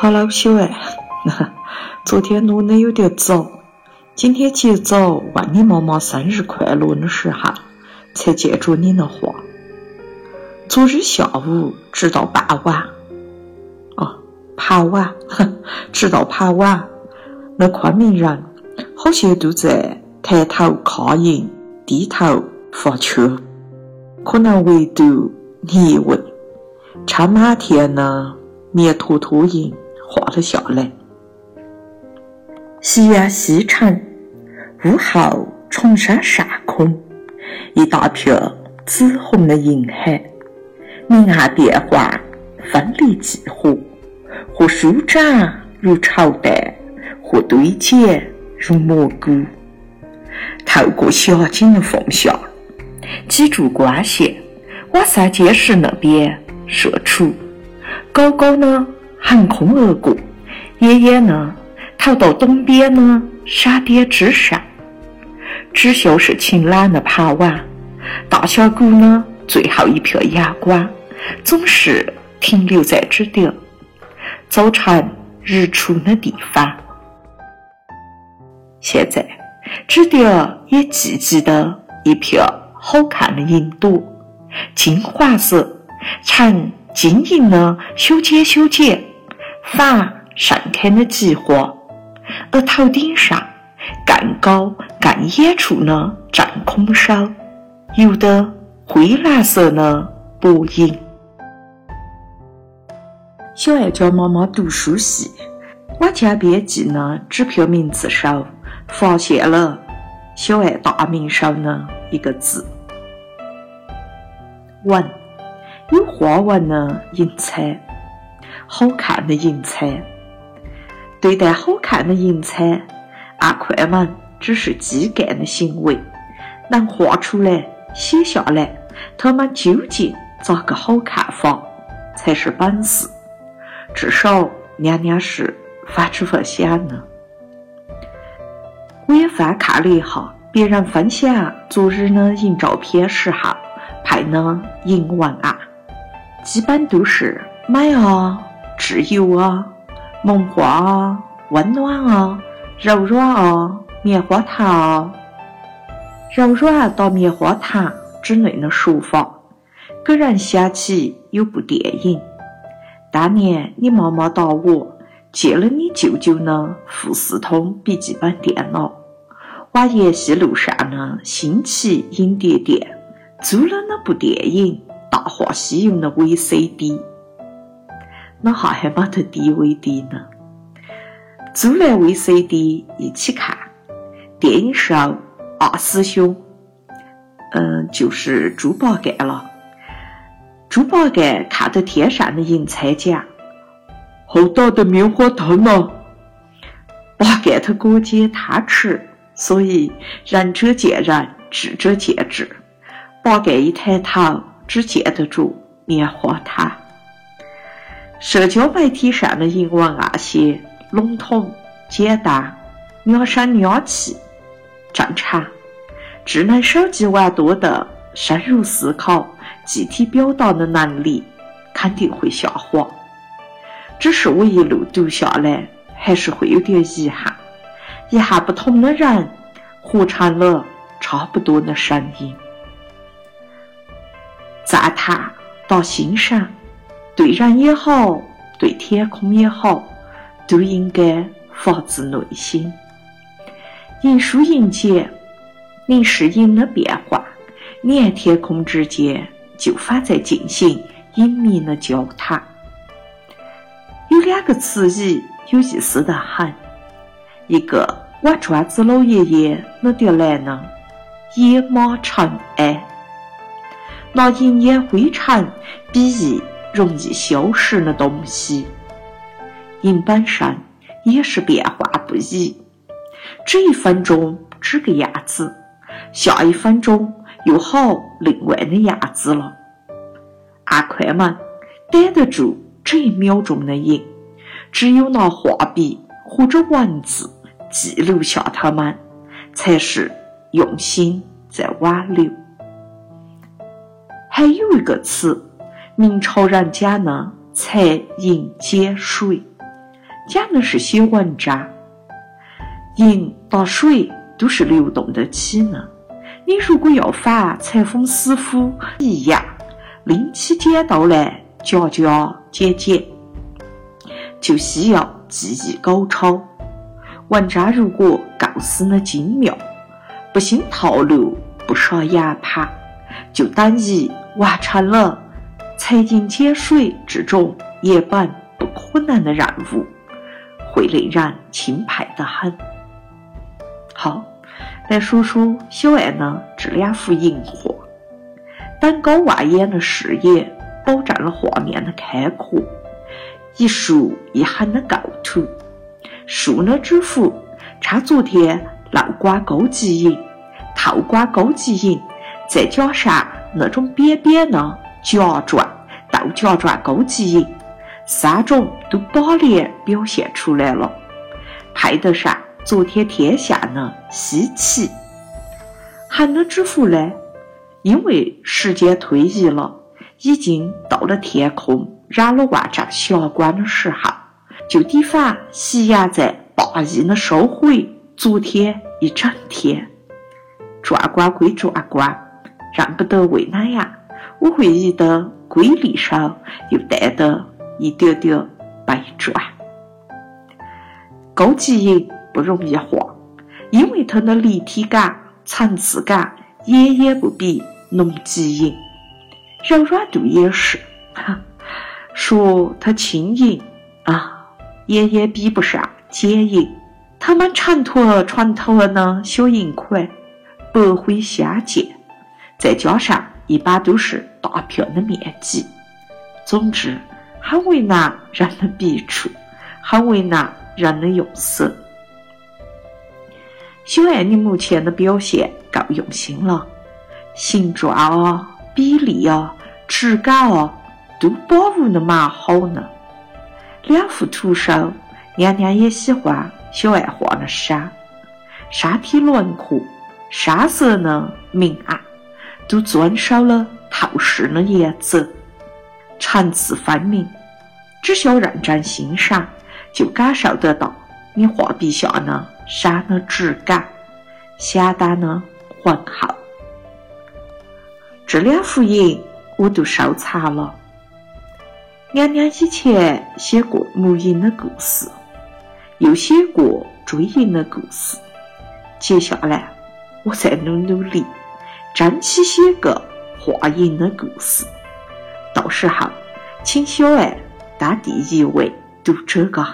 好了，小爱，昨天录的有点早，今天起早问你妈妈生日快乐的时候，才记住你的话。昨日下午直到傍晚，哦，傍晚，直到傍晚，那昆明人。好些都在抬头看云，低头发圈，可能唯独你一位，将满天的绵坨坨云。画了下来。夕阳西沉，午后崇山上空，一大片紫红的银海，明暗变幻，分离几何，或舒展如绸缎，或堆积如蘑菇。透过狭紧的缝隙，几柱光线往三街市那边射出，高高的。横空而过，远远呢，逃到东边的山巅之上。只秀是晴朗的傍晚，大峡谷呢，最后一片阳光总是停留在这点，早晨日出的地方。现在，这点也寂寂的一片好看的云朵，金黄色，呈晶莹的修剪修剪。反盛开的菊花，而头顶上更高更远处的正空上，有的灰蓝色的薄影。小爱教妈妈读书时，往江边记的纸票名字上，发现了小爱大名上的一个字“文”，有花纹的银彩。好看的银彩，对待好看的银彩，阿快们只是基干的行为，能画出来、写下来，他们究竟咋个好看法，才是本事。至少娘娘是反这么想的。我也翻看了一下别人分享昨日的银照片时候拍的银文案，基本都是美啊。自由啊，梦话啊，温暖啊，柔软啊，棉花糖啊，柔软到棉花糖之类的说法，给人想起有部电影。当年你妈妈打我借了你舅舅的富士通笔记本电脑，往延禧路上的新奇影碟店租了那部电影《大话西游》的 VCD。那哈还没得 DVD 呢，租来 VCD 一起看。电影上二师兄，嗯，就是猪八戒了。猪八戒看着天上的银彩讲：“好大的棉花糖啊！”八戒他哥姐贪吃，所以仁者见仁，智者见智。八戒一抬头，只见得着棉花糖。社交媒体上的英文那些笼统、简单、两声两气，正常。智能手机玩多的，深入思考、具体表达的能力肯定会下滑。只是我一路读下来，还是会有点遗憾，遗憾不同的人活成了差不多的声音。赞叹到欣赏。对人也好，对天空也好，都应该发自内心。银书银简，零是银的变化，连天空之间就反在进行隐秘的交谈。有两个词语有意思的很，一个往庄子老爷爷那点来呢，野马尘埃，拿银烟灰尘比喻。容易消失的东西，银本身也是变化不已。这一分钟这个样子，下一分钟又好另外的样子了。阿快们逮得住这一秒钟的影，只有拿画笔或者文字记录下它们，才是用心在挽留。还有一个词。明朝人讲呢“财银减水”，讲的是写文章。银和水都是流动的气能，你如果要仿裁缝师傅一样拎起剪刀来加加减减，就需要技艺高超。文章如果构思的精妙，不兴套路，不耍哑巴，就等于完成了。裁银减水这种原本不可能的任务，会令人钦佩得很。好，来说说小爱的这两幅银画，登高望远的视野保证了画面的开阔，一竖一横的构图。竖的纸幅差昨天漏瓜钩极银、透瓜钩极银，再加上那种扁扁的夹状、豆夹状钩极银，三种都把脸表现出来了，配得上昨天天下的稀奇。还能支付呢，因为时间推移了，已经到了天空染了万丈霞光的时候。就地方夕阳在霸意的收回昨天一整天，壮观归壮观，认不得为哪样，我会觉得瑰丽上又带的一点点悲壮。高级银不容易画，因为它的立体感、层次感远远不比浓级银，柔软度也是。哈，说它轻盈啊。远远比不上剪银，他们缠脱船头的小银块，白灰相间，再加上一般都是大片的面积，总之很为难人的笔触，很为难人的用色。小爱，你目前的表现够用心了，形状啊、比例啊、质感啊，都把握的蛮好呢。两幅图上，娘娘也喜欢小爱画的山，山体轮廓、山色呢？明暗，都遵守了透视的原则，层次分明。只需要认真欣赏，就感受得到你画笔下的山的质感，相当的浑厚。这两幅银我都收藏了。娘娘以前写过木银的故事，又写过追银的故事。接下来，我再努努力，争取写个画银的故事。到时候，请小爱当第一位读这个。